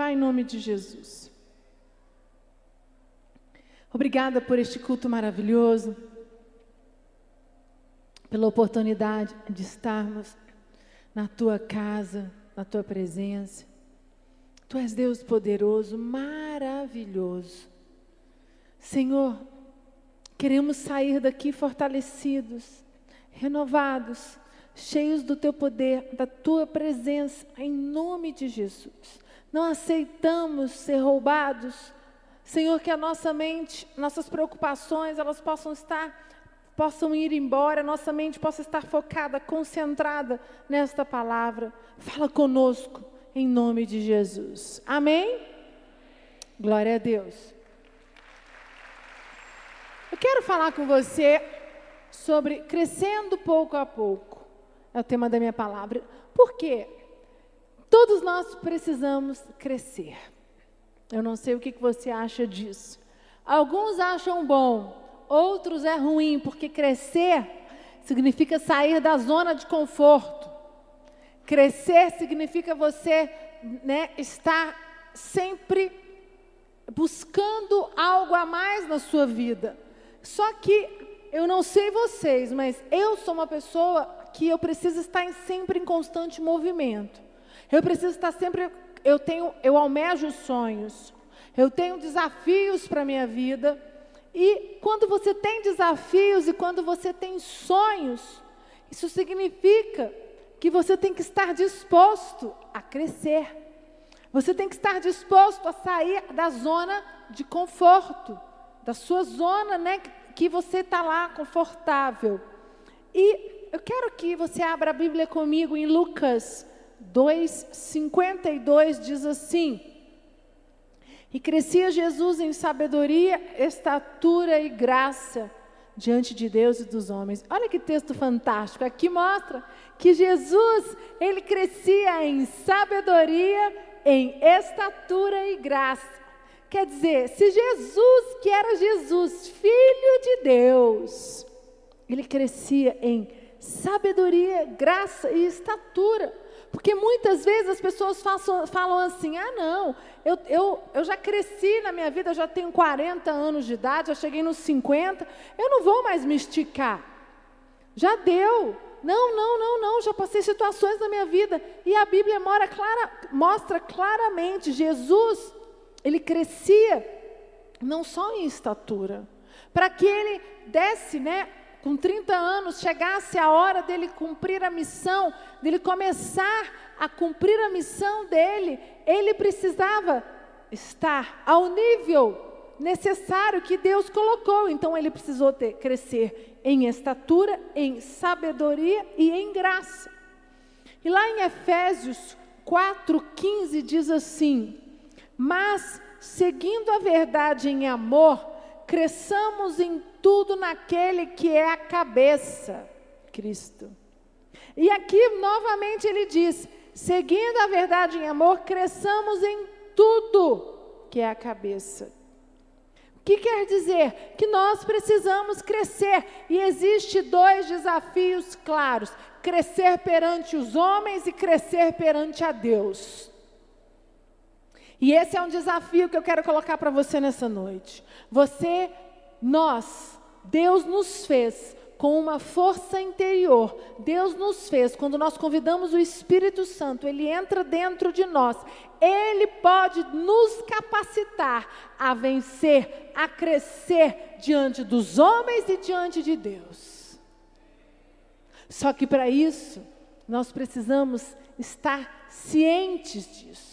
Pai, em nome de Jesus. Obrigada por este culto maravilhoso, pela oportunidade de estarmos na tua casa, na tua presença. Tu és Deus poderoso, maravilhoso. Senhor, queremos sair daqui fortalecidos, renovados, cheios do teu poder, da tua presença, em nome de Jesus. Não aceitamos ser roubados. Senhor, que a nossa mente, nossas preocupações, elas possam estar possam ir embora, nossa mente possa estar focada, concentrada nesta palavra. Fala conosco em nome de Jesus. Amém? Glória a Deus. Eu quero falar com você sobre crescendo pouco a pouco. É o tema da minha palavra. Por quê? Todos nós precisamos crescer. Eu não sei o que você acha disso. Alguns acham bom, outros é ruim, porque crescer significa sair da zona de conforto. Crescer significa você né, estar sempre buscando algo a mais na sua vida. Só que eu não sei vocês, mas eu sou uma pessoa que eu preciso estar em, sempre em constante movimento. Eu preciso estar sempre, eu tenho, eu almejo sonhos. Eu tenho desafios para a minha vida. E quando você tem desafios e quando você tem sonhos, isso significa que você tem que estar disposto a crescer. Você tem que estar disposto a sair da zona de conforto, da sua zona, né, que você está lá confortável. E eu quero que você abra a Bíblia comigo em Lucas 2:52 diz assim: E crescia Jesus em sabedoria, estatura e graça diante de Deus e dos homens. Olha que texto fantástico. Aqui mostra que Jesus, ele crescia em sabedoria, em estatura e graça. Quer dizer, se Jesus, que era Jesus, filho de Deus, ele crescia em sabedoria, graça e estatura. Porque muitas vezes as pessoas façam, falam assim: ah, não, eu, eu, eu já cresci na minha vida, eu já tenho 40 anos de idade, já cheguei nos 50, eu não vou mais me esticar. Já deu. Não, não, não, não, já passei situações na minha vida. E a Bíblia clara, mostra claramente: Jesus, ele crescia não só em estatura, para que ele desse, né, com 30 anos, chegasse a hora dele cumprir a missão, dele começar a cumprir a missão dele, ele precisava estar ao nível necessário que Deus colocou. Então ele precisou ter, crescer em estatura, em sabedoria e em graça. E lá em Efésios 4:15 diz assim: "Mas seguindo a verdade em amor, cresçamos em tudo naquele que é a cabeça, Cristo. E aqui novamente ele diz: seguindo a verdade em amor, cresçamos em tudo que é a cabeça. O que quer dizer? Que nós precisamos crescer e existe dois desafios claros: crescer perante os homens e crescer perante a Deus. E esse é um desafio que eu quero colocar para você nessa noite. Você, nós, Deus nos fez com uma força interior. Deus nos fez, quando nós convidamos o Espírito Santo, ele entra dentro de nós. Ele pode nos capacitar a vencer, a crescer diante dos homens e diante de Deus. Só que para isso, nós precisamos estar cientes disso.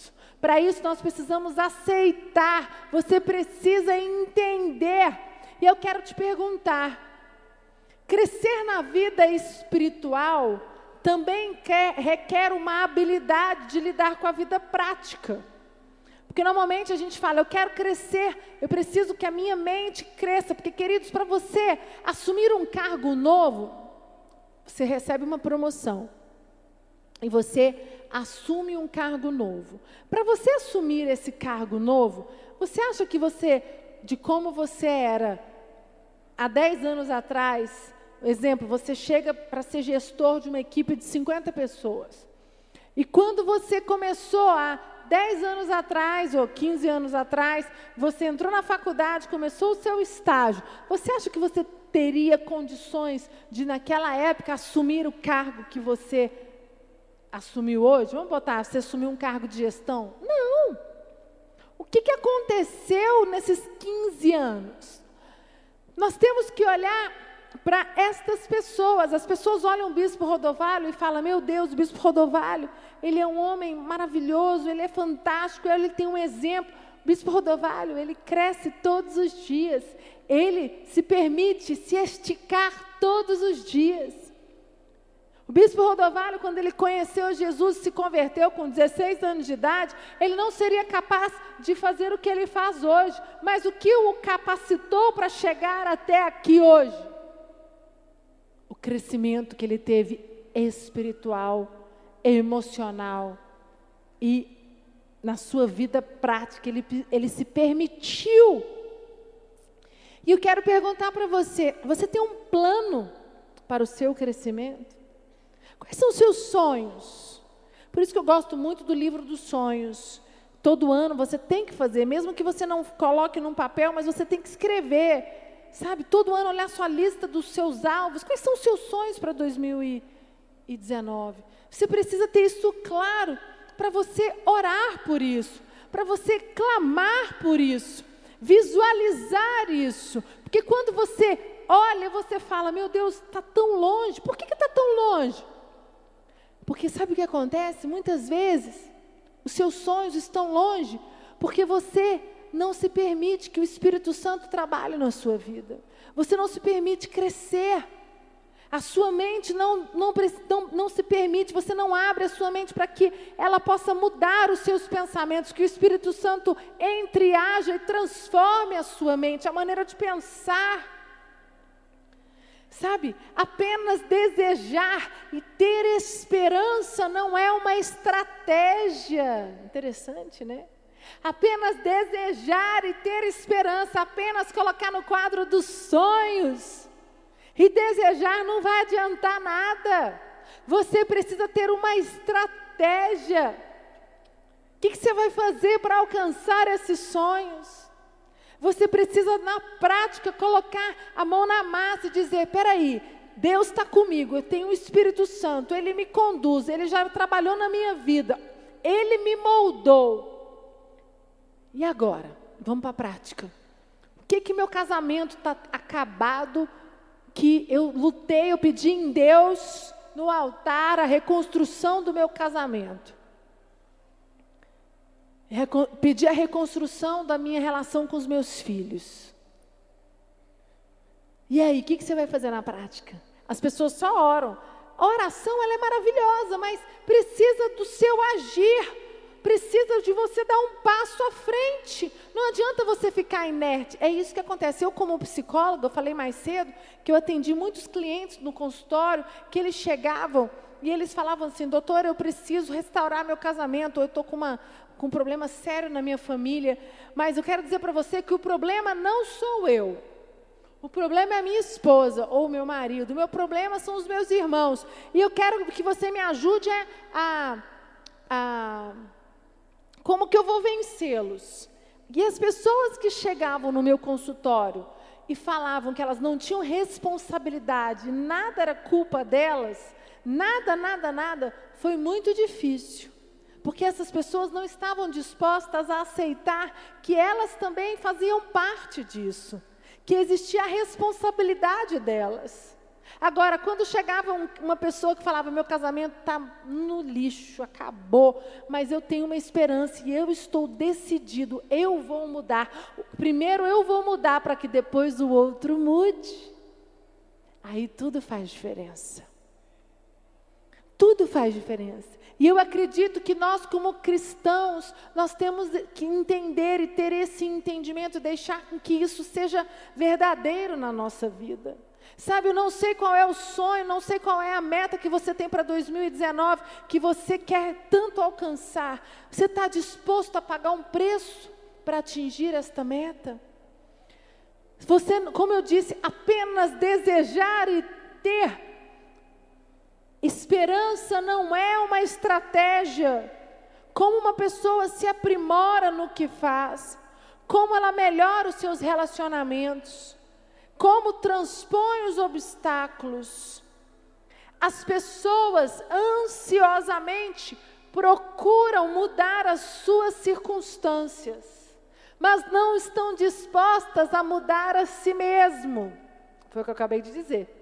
Para isso nós precisamos aceitar, você precisa entender. E eu quero te perguntar: crescer na vida espiritual também quer, requer uma habilidade de lidar com a vida prática. Porque normalmente a gente fala, eu quero crescer, eu preciso que a minha mente cresça, porque, queridos, para você assumir um cargo novo, você recebe uma promoção. E você assume um cargo novo. Para você assumir esse cargo novo, você acha que você, de como você era há 10 anos atrás, exemplo, você chega para ser gestor de uma equipe de 50 pessoas. E quando você começou a 10 anos atrás ou 15 anos atrás, você entrou na faculdade, começou o seu estágio. Você acha que você teria condições de, naquela época, assumir o cargo que você assumiu hoje? Vamos botar, você assumiu um cargo de gestão? Não. O que, que aconteceu nesses 15 anos? Nós temos que olhar para estas pessoas. As pessoas olham o bispo Rodovalho e falam: Meu Deus, o bispo Rodovalho, ele é um homem maravilhoso, ele é fantástico, ele tem um exemplo. O bispo Rodovalho, ele cresce todos os dias, ele se permite se esticar todos os dias. O bispo Rodovalho, quando ele conheceu Jesus e se converteu com 16 anos de idade, ele não seria capaz de fazer o que ele faz hoje. Mas o que o capacitou para chegar até aqui hoje? O crescimento que ele teve espiritual, emocional e na sua vida prática, ele, ele se permitiu. E eu quero perguntar para você: você tem um plano para o seu crescimento? Quais são os seus sonhos? Por isso que eu gosto muito do livro dos sonhos. Todo ano você tem que fazer, mesmo que você não coloque num papel, mas você tem que escrever. Sabe? Todo ano olhar sua lista dos seus alvos. Quais são os seus sonhos para 2019? Você precisa ter isso claro para você orar por isso, para você clamar por isso, visualizar isso. Porque quando você olha, você fala: Meu Deus, está tão longe. Por que está tão longe? Porque sabe o que acontece? Muitas vezes os seus sonhos estão longe porque você não se permite que o Espírito Santo trabalhe na sua vida. Você não se permite crescer. A sua mente não, não, não, não se permite, você não abre a sua mente para que ela possa mudar os seus pensamentos, que o Espírito Santo entre, haja e transforme a sua mente, a maneira de pensar. Sabe, apenas desejar e ter esperança não é uma estratégia. Interessante, né? Apenas desejar e ter esperança, apenas colocar no quadro dos sonhos. E desejar não vai adiantar nada. Você precisa ter uma estratégia. O que, que você vai fazer para alcançar esses sonhos? Você precisa, na prática, colocar a mão na massa e dizer: peraí, Deus está comigo, eu tenho o Espírito Santo, Ele me conduz, Ele já trabalhou na minha vida, Ele me moldou. E agora? Vamos para a prática. O que que meu casamento está acabado? Que eu lutei, eu pedi em Deus no altar a reconstrução do meu casamento pedir a reconstrução da minha relação com os meus filhos. E aí, o que, que você vai fazer na prática? As pessoas só oram. A oração ela é maravilhosa, mas precisa do seu agir. Precisa de você dar um passo à frente. Não adianta você ficar inerte. É isso que acontece. Eu, como psicóloga, eu falei mais cedo que eu atendi muitos clientes no consultório que eles chegavam e eles falavam assim: doutor, eu preciso restaurar meu casamento, ou eu estou com, uma, com um problema sério na minha família. Mas eu quero dizer para você que o problema não sou eu. O problema é a minha esposa ou o meu marido. O meu problema são os meus irmãos. E eu quero que você me ajude a. a, a como que eu vou vencê-los? E as pessoas que chegavam no meu consultório e falavam que elas não tinham responsabilidade, nada era culpa delas, nada, nada, nada, foi muito difícil. Porque essas pessoas não estavam dispostas a aceitar que elas também faziam parte disso, que existia a responsabilidade delas. Agora, quando chegava um, uma pessoa que falava: Meu casamento está no lixo, acabou, mas eu tenho uma esperança e eu estou decidido, eu vou mudar. Primeiro eu vou mudar para que depois o outro mude. Aí tudo faz diferença. Tudo faz diferença. E eu acredito que nós, como cristãos, nós temos que entender e ter esse entendimento, deixar com que isso seja verdadeiro na nossa vida. Sabe, eu não sei qual é o sonho, não sei qual é a meta que você tem para 2019, que você quer tanto alcançar. Você está disposto a pagar um preço para atingir esta meta? Você, como eu disse, apenas desejar e ter Esperança não é uma estratégia. como uma pessoa se aprimora no que faz, como ela melhora os seus relacionamentos, como transpõe os obstáculos. As pessoas ansiosamente procuram mudar as suas circunstâncias, mas não estão dispostas a mudar a si mesmo. Foi o que eu acabei de dizer.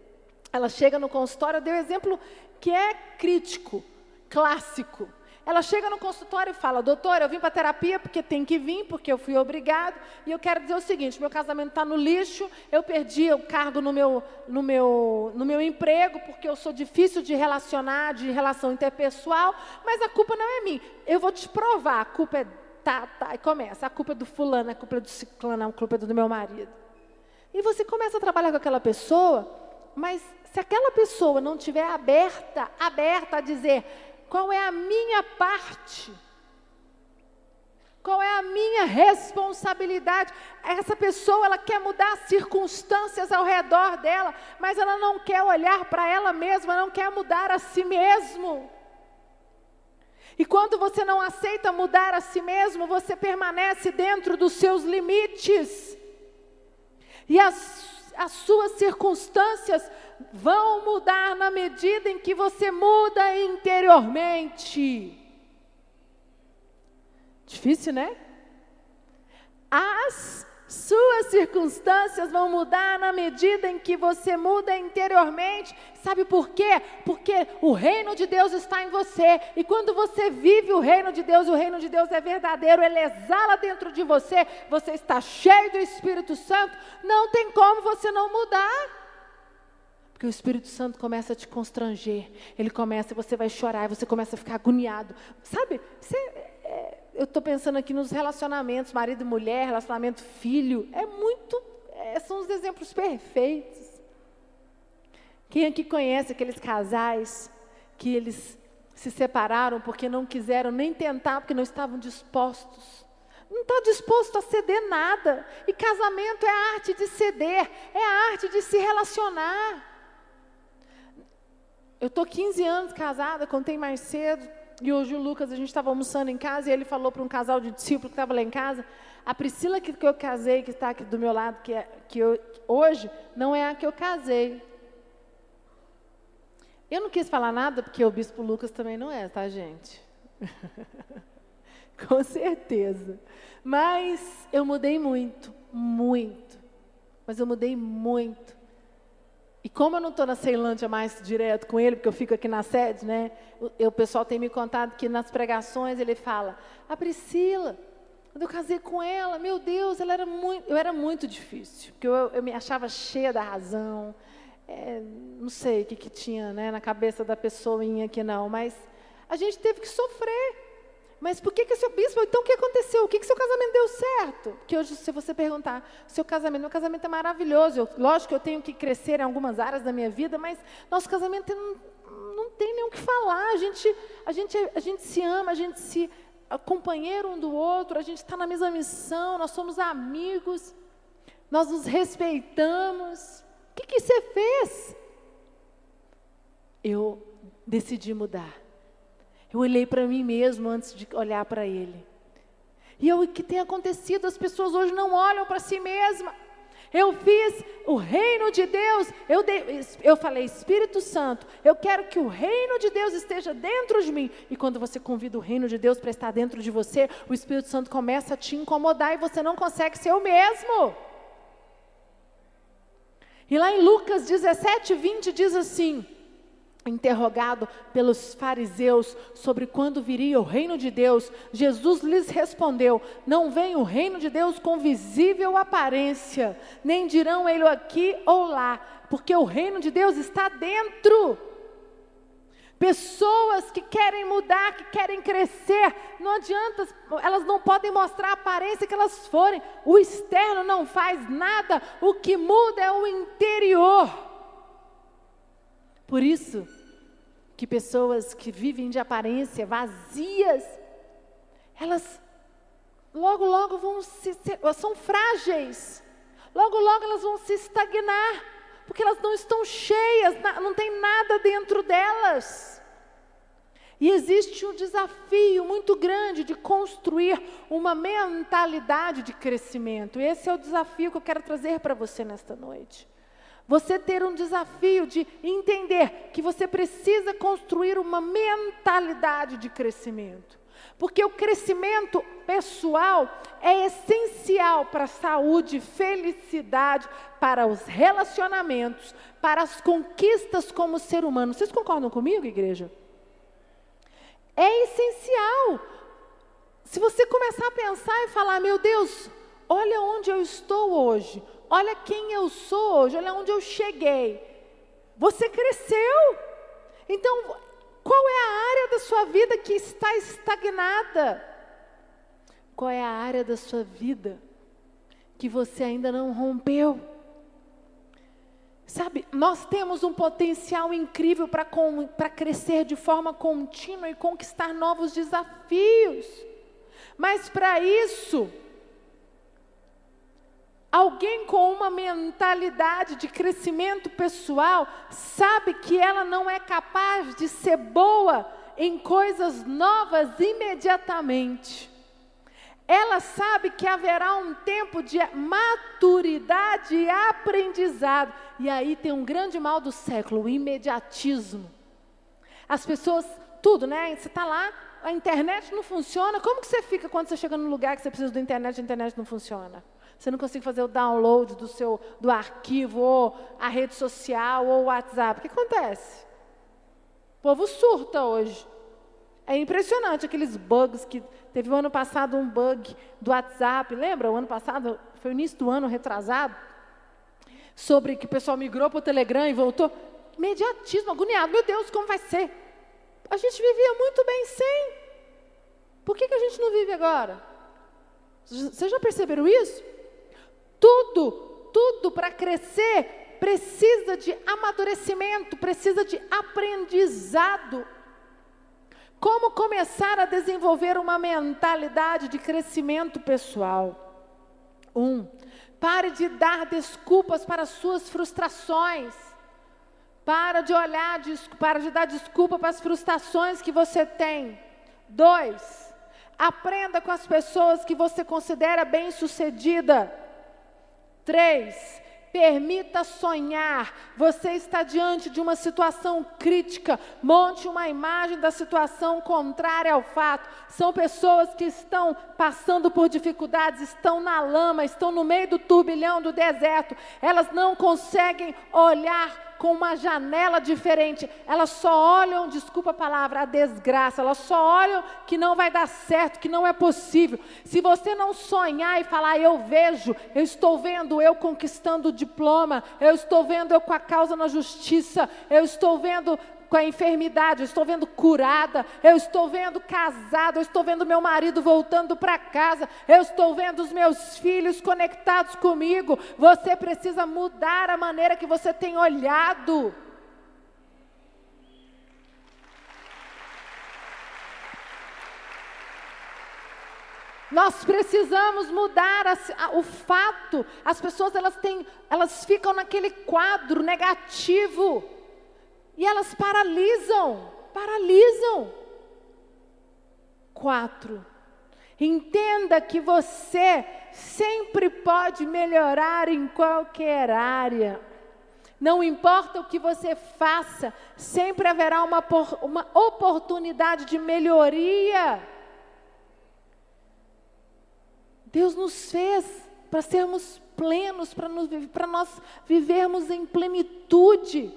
Ela chega no consultório, deu exemplo que é crítico, clássico. Ela chega no consultório e fala: Doutor, eu vim para terapia porque tem que vir, porque eu fui obrigado. E eu quero dizer o seguinte: meu casamento está no lixo, eu perdi o cargo no meu, no, meu, no meu emprego, porque eu sou difícil de relacionar, de relação interpessoal, mas a culpa não é minha. Eu vou te provar: a culpa é. Tá, tá, e começa. A culpa é do fulano, a culpa é do ciclano, a culpa é do meu marido. E você começa a trabalhar com aquela pessoa, mas se aquela pessoa não tiver aberta, aberta a dizer, qual é a minha parte? Qual é a minha responsabilidade? Essa pessoa, ela quer mudar as circunstâncias ao redor dela, mas ela não quer olhar para ela mesma, não quer mudar a si mesmo. E quando você não aceita mudar a si mesmo, você permanece dentro dos seus limites. E as, as suas circunstâncias vão mudar na medida em que você muda interiormente. Difícil, né? As suas circunstâncias vão mudar na medida em que você muda interiormente. Sabe por quê? Porque o reino de Deus está em você. E quando você vive o reino de Deus, o reino de Deus é verdadeiro, ele exala dentro de você, você está cheio do Espírito Santo, não tem como você não mudar. Porque o Espírito Santo começa a te constranger. Ele começa, você vai chorar, você começa a ficar agoniado. Sabe? Você, é, eu estou pensando aqui nos relacionamentos, marido e mulher, relacionamento filho. É muito. É, são os exemplos perfeitos. Quem aqui conhece aqueles casais que eles se separaram porque não quiseram nem tentar, porque não estavam dispostos? Não está disposto a ceder nada. E casamento é a arte de ceder, é a arte de se relacionar. Eu estou 15 anos casada, contei mais cedo. E hoje o Lucas, a gente estava almoçando em casa e ele falou para um casal de discípulos que estava lá em casa: a Priscila que, que eu casei, que está aqui do meu lado, que, é, que eu, hoje, não é a que eu casei. Eu não quis falar nada porque o bispo Lucas também não é, tá, gente? Com certeza. Mas eu mudei muito, muito. Mas eu mudei muito. E como eu não estou na Ceilândia mais direto com ele, porque eu fico aqui na sede, né? O, o pessoal tem me contado que nas pregações ele fala: A Priscila, quando eu casei com ela, meu Deus, ela era muito, eu era muito difícil, porque eu, eu me achava cheia da razão. É, não sei o que, que tinha né, na cabeça da pessoinha aqui, não, mas a gente teve que sofrer. Mas por que, que seu bispo, então o que aconteceu? O que, que seu casamento deu certo? Porque hoje, se você perguntar, seu casamento, meu casamento é maravilhoso. Eu, lógico que eu tenho que crescer em algumas áreas da minha vida, mas nosso casamento não, não tem nem o que falar. A gente, a, gente, a gente se ama, a gente se companheiro um do outro, a gente está na mesma missão, nós somos amigos, nós nos respeitamos. O que, que você fez? Eu decidi mudar. Eu olhei para mim mesmo antes de olhar para ele. E o que tem acontecido? As pessoas hoje não olham para si mesmas. Eu fiz o reino de Deus, eu, de, eu falei, Espírito Santo, eu quero que o reino de Deus esteja dentro de mim. E quando você convida o reino de Deus para estar dentro de você, o Espírito Santo começa a te incomodar e você não consegue ser o mesmo. E lá em Lucas 17, 20 diz assim: Interrogado pelos fariseus sobre quando viria o reino de Deus, Jesus lhes respondeu: Não vem o reino de Deus com visível aparência, nem dirão ele aqui ou lá, porque o reino de Deus está dentro. Pessoas que querem mudar, que querem crescer, não adianta, elas não podem mostrar a aparência que elas forem, o externo não faz nada, o que muda é o interior. Por isso, que pessoas que vivem de aparência vazias, elas logo, logo vão se, são frágeis, logo, logo elas vão se estagnar, porque elas não estão cheias, não tem nada dentro delas. E existe um desafio muito grande de construir uma mentalidade de crescimento. Esse é o desafio que eu quero trazer para você nesta noite. Você ter um desafio de entender que você precisa construir uma mentalidade de crescimento. Porque o crescimento pessoal é essencial para a saúde, felicidade, para os relacionamentos, para as conquistas como ser humano. Vocês concordam comigo, igreja? É essencial. Se você começar a pensar e falar, meu Deus, olha onde eu estou hoje, olha quem eu sou hoje, olha onde eu cheguei. Você cresceu. Então, qual é a área da sua vida que está estagnada? Qual é a área da sua vida que você ainda não rompeu? Sabe, nós temos um potencial incrível para crescer de forma contínua e conquistar novos desafios. Mas para isso, alguém com uma mentalidade de crescimento pessoal sabe que ela não é capaz de ser boa em coisas novas imediatamente ela sabe que haverá um tempo de maturidade e aprendizado. E aí tem um grande mal do século, o imediatismo. As pessoas, tudo, né? Você está lá, a internet não funciona. Como que você fica quando você chega num lugar que você precisa da internet e a internet não funciona? Você não consegue fazer o download do seu do arquivo, ou a rede social, ou o WhatsApp. O que acontece? O povo surta hoje. É impressionante aqueles bugs que teve o ano passado um bug do WhatsApp, lembra? O ano passado, foi o início do ano retrasado, sobre que o pessoal migrou para o Telegram e voltou. Imediatismo, agoniado. Meu Deus, como vai ser? A gente vivia muito bem sem. Por que, que a gente não vive agora? Vocês já perceberam isso? Tudo, tudo para crescer precisa de amadurecimento, precisa de aprendizado. Como começar a desenvolver uma mentalidade de crescimento pessoal? Um, pare de dar desculpas para suas frustrações. Para de olhar, para de dar desculpa para as frustrações que você tem. Dois, aprenda com as pessoas que você considera bem-sucedida. Três, Permita sonhar. Você está diante de uma situação crítica. Monte uma imagem da situação contrária ao fato. São pessoas que estão passando por dificuldades, estão na lama, estão no meio do turbilhão do deserto. Elas não conseguem olhar com uma janela diferente. Elas só olham, desculpa a palavra, a desgraça. Elas só olham que não vai dar certo, que não é possível. Se você não sonhar e falar, eu vejo, eu estou vendo eu conquistando o diploma, eu estou vendo eu com a causa na justiça, eu estou vendo com a enfermidade, eu estou vendo curada, eu estou vendo casada, eu estou vendo meu marido voltando para casa, eu estou vendo os meus filhos conectados comigo. Você precisa mudar a maneira que você tem olhado. Nós precisamos mudar a, a, o fato. As pessoas elas têm, elas ficam naquele quadro negativo. E elas paralisam, paralisam. Quatro, entenda que você sempre pode melhorar em qualquer área. Não importa o que você faça, sempre haverá uma, uma oportunidade de melhoria. Deus nos fez para sermos plenos, para nós vivermos em plenitude.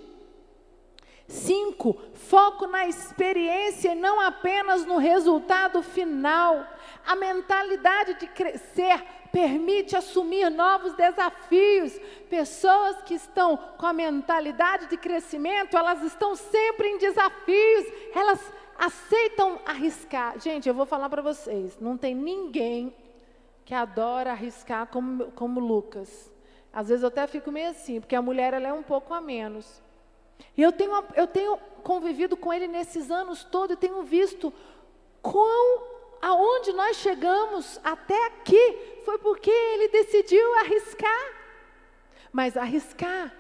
Cinco, foco na experiência e não apenas no resultado final. A mentalidade de crescer permite assumir novos desafios. Pessoas que estão com a mentalidade de crescimento, elas estão sempre em desafios, elas aceitam arriscar. Gente, eu vou falar para vocês: não tem ninguém que adora arriscar como, como Lucas. Às vezes eu até fico meio assim, porque a mulher ela é um pouco a menos. E eu tenho, eu tenho convivido com ele nesses anos todos e tenho visto quão, aonde nós chegamos até aqui foi porque ele decidiu arriscar. Mas arriscar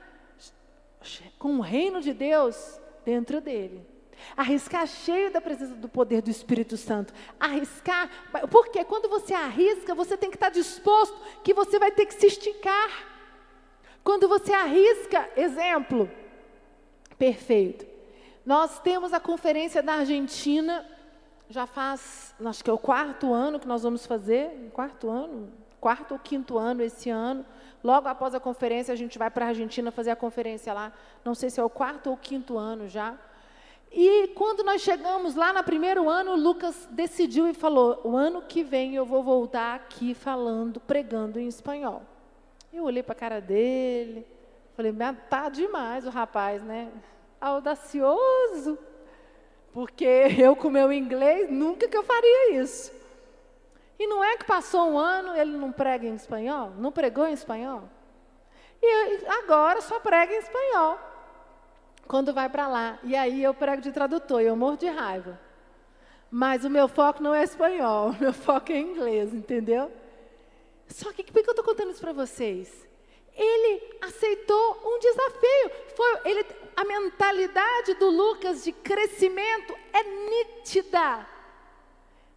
com o reino de Deus dentro dele. Arriscar cheio da presença do poder do Espírito Santo. Arriscar, porque quando você arrisca, você tem que estar disposto que você vai ter que se esticar. Quando você arrisca, exemplo, perfeito. Nós temos a conferência da Argentina, já faz, acho que é o quarto ano que nós vamos fazer, quarto ano, quarto ou quinto ano esse ano. Logo após a conferência, a gente vai para a Argentina fazer a conferência lá. Não sei se é o quarto ou quinto ano já. E quando nós chegamos lá no primeiro ano, Lucas decidiu e falou: o ano que vem eu vou voltar aqui falando, pregando em espanhol. Eu olhei para a cara dele, falei: tá demais o rapaz, né? Audacioso. Porque eu, com meu inglês, nunca que eu faria isso. E não é que passou um ano ele não prega em espanhol? Não pregou em espanhol? E agora só prega em espanhol. Quando vai para lá. E aí eu prego de tradutor e eu morro de raiva. Mas o meu foco não é espanhol, o meu foco é inglês, entendeu? Só que por que eu estou contando isso para vocês? Aceitou um desafio. Foi, ele, a mentalidade do Lucas de crescimento é nítida.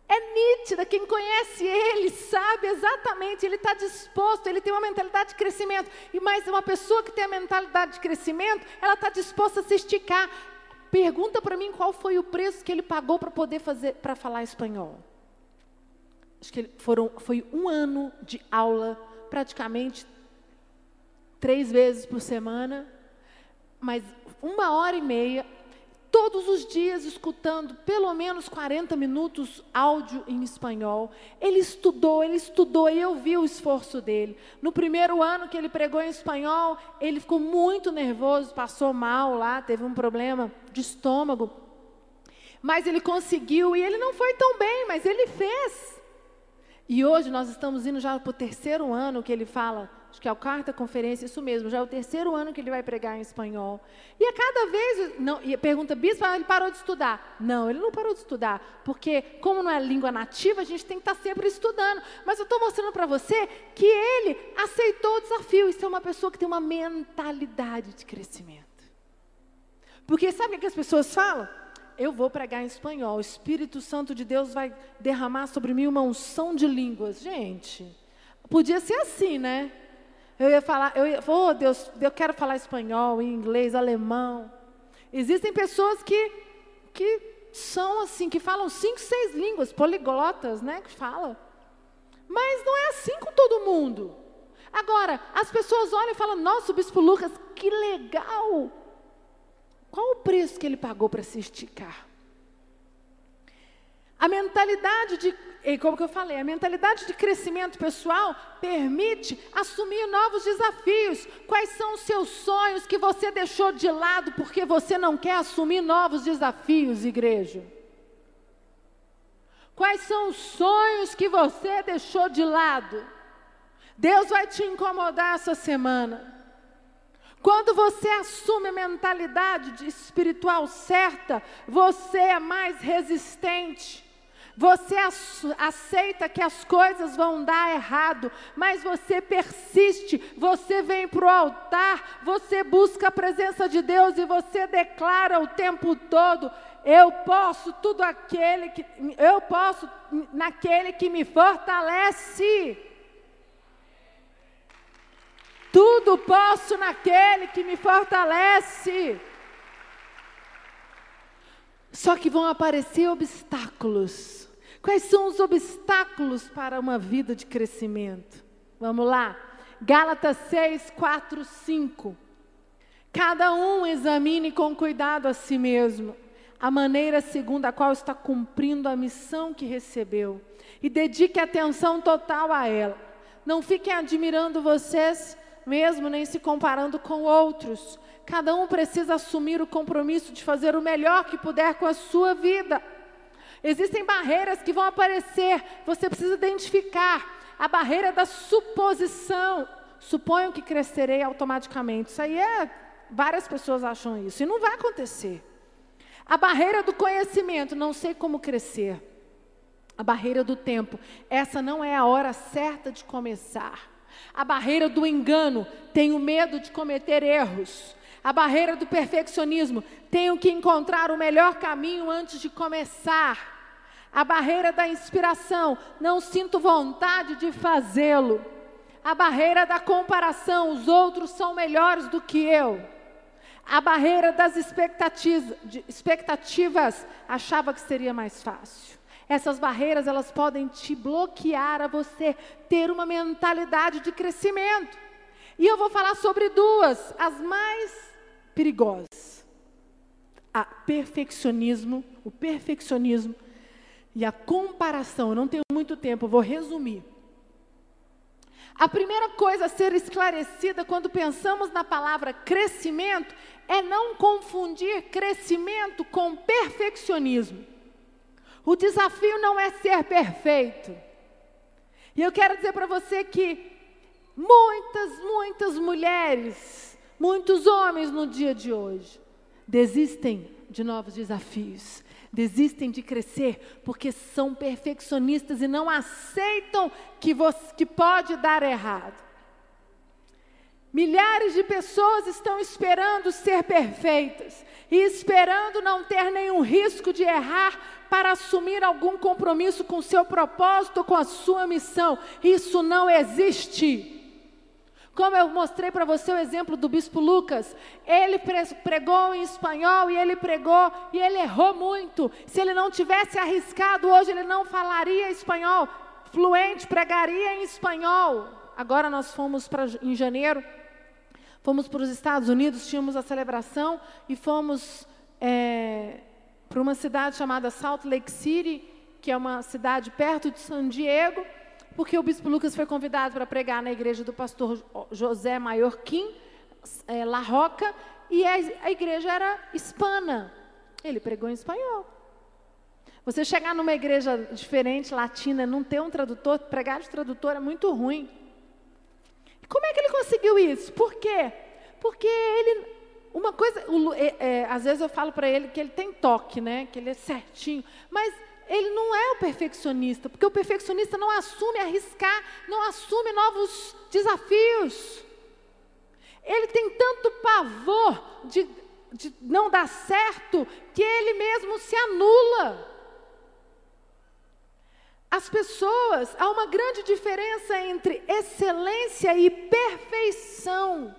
É nítida, quem conhece ele sabe exatamente, ele está disposto, ele tem uma mentalidade de crescimento. E mais uma pessoa que tem a mentalidade de crescimento, ela está disposta a se esticar. Pergunta para mim qual foi o preço que ele pagou para poder fazer, para falar espanhol. Acho que foram, foi um ano de aula, praticamente três vezes por semana, mas uma hora e meia todos os dias escutando pelo menos 40 minutos áudio em espanhol. Ele estudou, ele estudou e eu vi o esforço dele. No primeiro ano que ele pregou em espanhol, ele ficou muito nervoso, passou mal lá, teve um problema de estômago. Mas ele conseguiu e ele não foi tão bem, mas ele fez. E hoje nós estamos indo já para o terceiro ano que ele fala acho que é a quarta conferência, isso mesmo, já é o terceiro ano que ele vai pregar em espanhol. E a cada vez, não, e pergunta, bispo, ele parou de estudar. Não, ele não parou de estudar, porque como não é língua nativa, a gente tem que estar sempre estudando. Mas eu estou mostrando para você que ele aceitou o desafio. Isso é uma pessoa que tem uma mentalidade de crescimento. Porque sabe o que as pessoas falam? Eu vou pregar em espanhol, o Espírito Santo de Deus vai derramar sobre mim uma unção de línguas. Gente, podia ser assim, né? Eu ia falar, eu ia, oh Deus, eu quero falar espanhol, inglês, alemão. Existem pessoas que, que são assim, que falam cinco, seis línguas, poliglotas, né? Que fala. Mas não é assim com todo mundo. Agora, as pessoas olham e falam, nossa, o Bispo Lucas, que legal! Qual o preço que ele pagou para se esticar? A mentalidade de e como que eu falei, a mentalidade de crescimento pessoal permite assumir novos desafios. Quais são os seus sonhos que você deixou de lado porque você não quer assumir novos desafios, igreja? Quais são os sonhos que você deixou de lado? Deus vai te incomodar essa semana. Quando você assume a mentalidade espiritual certa, você é mais resistente. Você aceita que as coisas vão dar errado, mas você persiste, você vem para o altar, você busca a presença de Deus e você declara o tempo todo: eu posso tudo aquele que eu posso naquele que me fortalece. Tudo posso naquele que me fortalece. Só que vão aparecer obstáculos. Quais são os obstáculos para uma vida de crescimento? Vamos lá. Gálatas 6, 4, 5. Cada um examine com cuidado a si mesmo, a maneira segundo a qual está cumprindo a missão que recebeu, e dedique atenção total a ela. Não fiquem admirando vocês mesmo, nem se comparando com outros, Cada um precisa assumir o compromisso de fazer o melhor que puder com a sua vida. Existem barreiras que vão aparecer, você precisa identificar. A barreira da suposição. Suponho que crescerei automaticamente. Isso aí é. Várias pessoas acham isso, e não vai acontecer. A barreira do conhecimento, não sei como crescer. A barreira do tempo, essa não é a hora certa de começar. A barreira do engano, tenho medo de cometer erros. A barreira do perfeccionismo. Tenho que encontrar o melhor caminho antes de começar. A barreira da inspiração. Não sinto vontade de fazê-lo. A barreira da comparação. Os outros são melhores do que eu. A barreira das expectativas. achava que seria mais fácil. Essas barreiras elas podem te bloquear a você ter uma mentalidade de crescimento. E eu vou falar sobre duas, as mais perigosas. A perfeccionismo, o perfeccionismo e a comparação. Eu não tenho muito tempo, vou resumir. A primeira coisa a ser esclarecida quando pensamos na palavra crescimento é não confundir crescimento com perfeccionismo. O desafio não é ser perfeito. E eu quero dizer para você que muitas, muitas mulheres Muitos homens no dia de hoje desistem de novos desafios, desistem de crescer porque são perfeccionistas e não aceitam que, você, que pode dar errado. Milhares de pessoas estão esperando ser perfeitas e esperando não ter nenhum risco de errar para assumir algum compromisso com seu propósito, com a sua missão. Isso não existe. Como eu mostrei para você o exemplo do bispo Lucas, ele pregou em espanhol e ele pregou e ele errou muito. Se ele não tivesse arriscado hoje, ele não falaria espanhol fluente, pregaria em espanhol. Agora nós fomos para em janeiro, fomos para os Estados Unidos, tínhamos a celebração e fomos é, para uma cidade chamada Salt Lake City, que é uma cidade perto de San Diego porque o bispo Lucas foi convidado para pregar na igreja do pastor José Maiorquim, é, La Roca, e a, igreja era hispana. Ele pregou em espanhol. Você chegar numa igreja diferente, latina, não ter um tradutor, pregar de tradutor é muito ruim. Como é que ele conseguiu isso? Por quê? Porque ele, uma coisa, é, é, às vezes eu falo para ele que ele tem toque, né? Que ele é certinho, mas ele não é o perfeccionista, porque o perfeccionista não assume arriscar, não assume novos desafios. Ele tem tanto pavor de, de não dar certo que ele mesmo se anula. As pessoas, há uma grande diferença entre excelência e perfeição.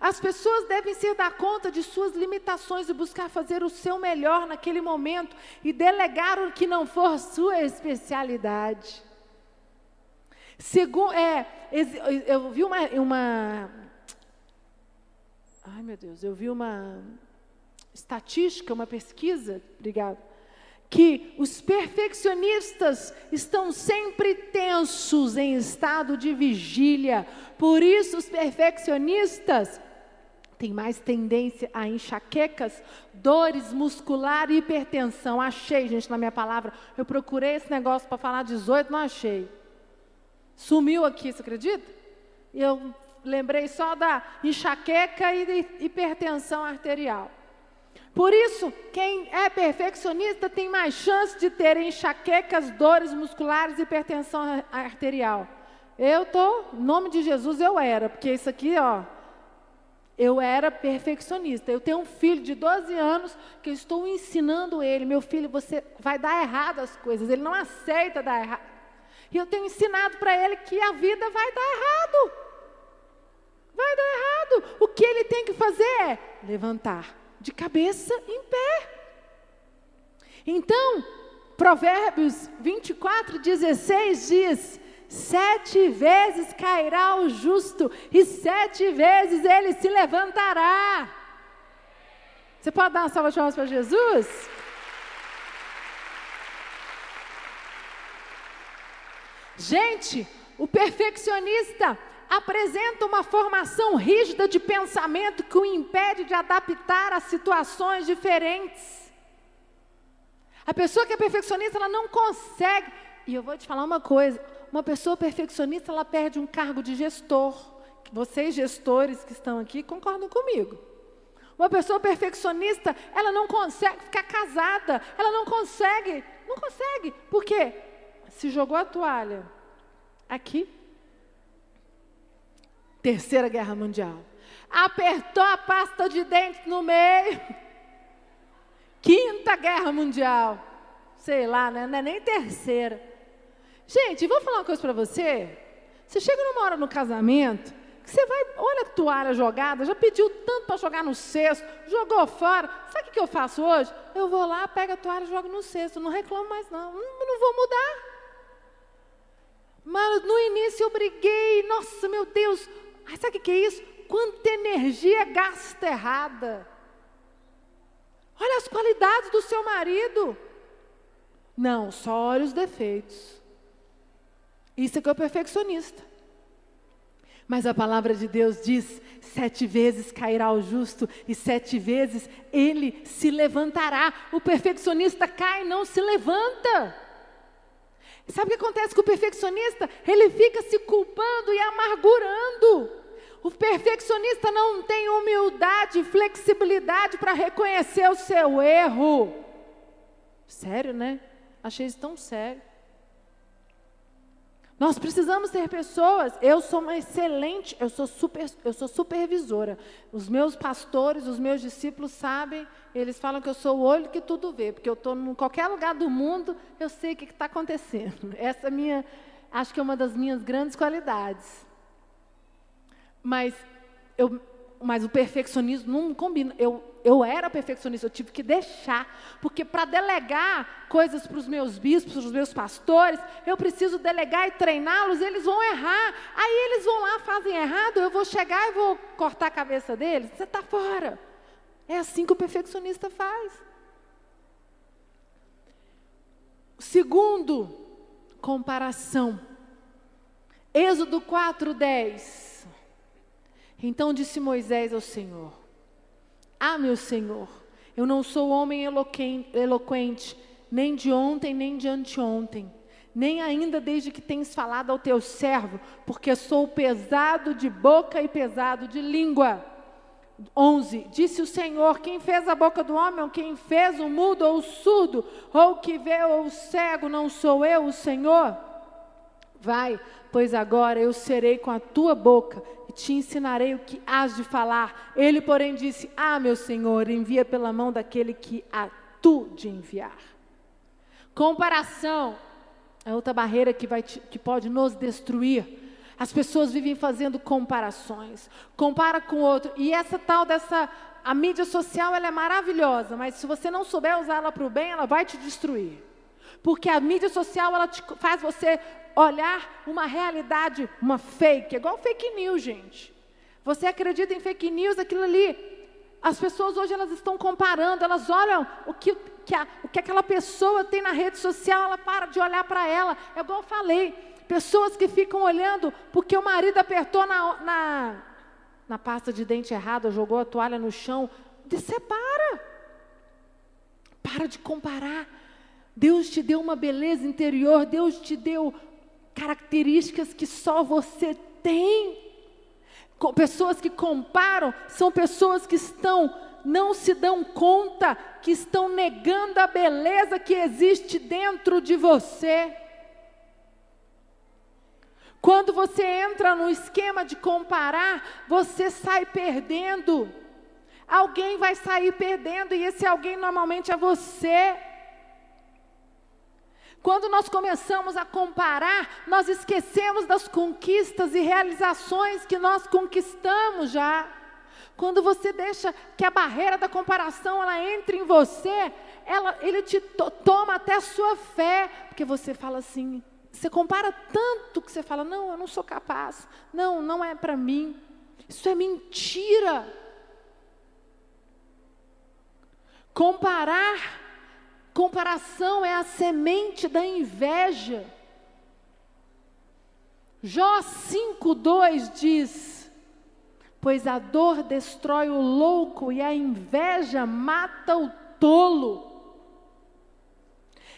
As pessoas devem se dar conta de suas limitações e buscar fazer o seu melhor naquele momento e delegar o que não for sua especialidade. Segundo, é, eu vi uma, uma, ai meu Deus, eu vi uma estatística, uma pesquisa, obrigado, que os perfeccionistas estão sempre tensos em estado de vigília. Por isso, os perfeccionistas tem mais tendência a enxaquecas, dores muscular e hipertensão. Achei, gente, na minha palavra. Eu procurei esse negócio para falar 18, não achei. Sumiu aqui, você acredita? Eu lembrei só da enxaqueca e hipertensão arterial. Por isso, quem é perfeccionista tem mais chance de ter enxaquecas, dores musculares e hipertensão arterial. Eu tô, em nome de Jesus eu era, porque isso aqui, ó, eu era perfeccionista. Eu tenho um filho de 12 anos que eu estou ensinando ele, meu filho, você vai dar errado as coisas. Ele não aceita dar errado. E eu tenho ensinado para ele que a vida vai dar errado. Vai dar errado. O que ele tem que fazer é levantar de cabeça em pé. Então, Provérbios 24, 16 diz: Sete vezes cairá o justo e sete vezes ele se levantará. Você pode dar uma salva de palmas para Jesus? Gente, o perfeccionista apresenta uma formação rígida de pensamento que o impede de adaptar a situações diferentes. A pessoa que é perfeccionista, ela não consegue. E eu vou te falar uma coisa: uma pessoa perfeccionista, ela perde um cargo de gestor. Vocês, gestores que estão aqui, concordam comigo. Uma pessoa perfeccionista, ela não consegue ficar casada, ela não consegue, não consegue. Por quê? Se jogou a toalha aqui, Terceira Guerra Mundial. Apertou a pasta de dente no meio. Quinta Guerra Mundial. Sei lá, né? não é nem terceira. Gente, vou falar uma coisa para você. Você chega numa hora no casamento, que você vai, olha a toalha jogada, já pediu tanto para jogar no cesto, jogou fora. Sabe o que eu faço hoje? Eu vou lá, pego a toalha jogo no cesto. Não reclamo mais, não. Não, não vou mudar. Mas no início eu briguei, nossa, meu Deus. Ai, sabe o que é isso? Quanta energia gasta errada. Olha as qualidades do seu marido. Não, só olha os defeitos. Isso é que é o perfeccionista. Mas a palavra de Deus diz: sete vezes cairá o justo e sete vezes ele se levantará. O perfeccionista cai e não se levanta. Sabe o que acontece com o perfeccionista? Ele fica se culpando e amargurando. O perfeccionista não tem humildade flexibilidade para reconhecer o seu erro. Sério, né? Achei isso tão sério. Nós precisamos ser pessoas. Eu sou uma excelente, eu sou super, eu sou supervisora. Os meus pastores, os meus discípulos sabem, eles falam que eu sou o olho que tudo vê, porque eu estou em qualquer lugar do mundo, eu sei o que está acontecendo. Essa é minha, acho que é uma das minhas grandes qualidades. Mas eu mas o perfeccionismo não combina. Eu, eu era perfeccionista, eu tive que deixar, porque para delegar coisas para os meus bispos, para os meus pastores, eu preciso delegar e treiná-los, eles vão errar. Aí eles vão lá, fazem errado, eu vou chegar e vou cortar a cabeça deles. Você está fora. É assim que o perfeccionista faz. Segundo, comparação. Êxodo 4, 10. Então disse Moisés ao Senhor: Ah, meu Senhor, eu não sou homem eloquente, nem de ontem, nem de anteontem, nem ainda desde que tens falado ao teu servo, porque sou pesado de boca e pesado de língua. 11. Disse o Senhor: Quem fez a boca do homem, ou quem fez o mudo ou o surdo, ou o que vê ou o cego, não sou eu, o Senhor? Vai, pois agora eu serei com a tua boca te ensinarei o que has de falar. Ele, porém, disse: Ah, meu Senhor, envia pela mão daquele que há tu de enviar. Comparação é outra barreira que, vai te, que pode nos destruir. As pessoas vivem fazendo comparações, compara com outro, e essa tal dessa a mídia social ela é maravilhosa, mas se você não souber usar ela para o bem, ela vai te destruir. Porque a mídia social ela te, faz você olhar uma realidade, uma fake, é igual fake news, gente. Você acredita em fake news, aquilo ali. As pessoas hoje elas estão comparando, elas olham o que, que a, o que aquela pessoa tem na rede social, ela para de olhar para ela. É igual eu falei, pessoas que ficam olhando porque o marido apertou na, na, na pasta de dente errada, jogou a toalha no chão. Separa. Para de comparar. Deus te deu uma beleza interior, Deus te deu características que só você tem. Com pessoas que comparam são pessoas que estão não se dão conta que estão negando a beleza que existe dentro de você. Quando você entra no esquema de comparar, você sai perdendo. Alguém vai sair perdendo e esse alguém normalmente é você. Quando nós começamos a comparar, nós esquecemos das conquistas e realizações que nós conquistamos já. Quando você deixa que a barreira da comparação ela entre em você, ela, ele te to, toma até a sua fé, porque você fala assim, você compara tanto que você fala, não, eu não sou capaz, não, não é para mim. Isso é mentira. Comparar Comparação é a semente da inveja. Jó 5,2 diz: Pois a dor destrói o louco e a inveja mata o tolo.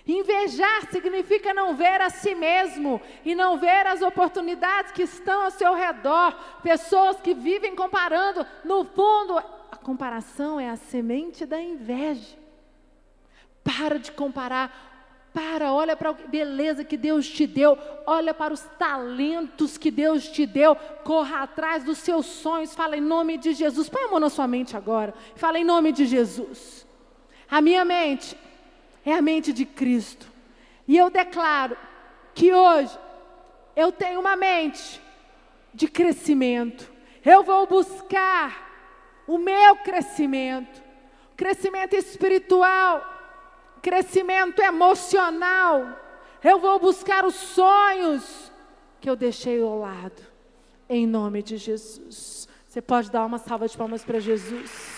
Invejar significa não ver a si mesmo e não ver as oportunidades que estão ao seu redor. Pessoas que vivem comparando, no fundo, a comparação é a semente da inveja. Para de comparar. Para, olha para a beleza que Deus te deu, olha para os talentos que Deus te deu, corra atrás dos seus sonhos, fala em nome de Jesus. Põe a mão na sua mente agora, fala em nome de Jesus. A minha mente é a mente de Cristo. E eu declaro que hoje eu tenho uma mente de crescimento. Eu vou buscar o meu crescimento, crescimento espiritual crescimento emocional. Eu vou buscar os sonhos que eu deixei ao lado, em nome de Jesus. Você pode dar uma salva de palmas para Jesus.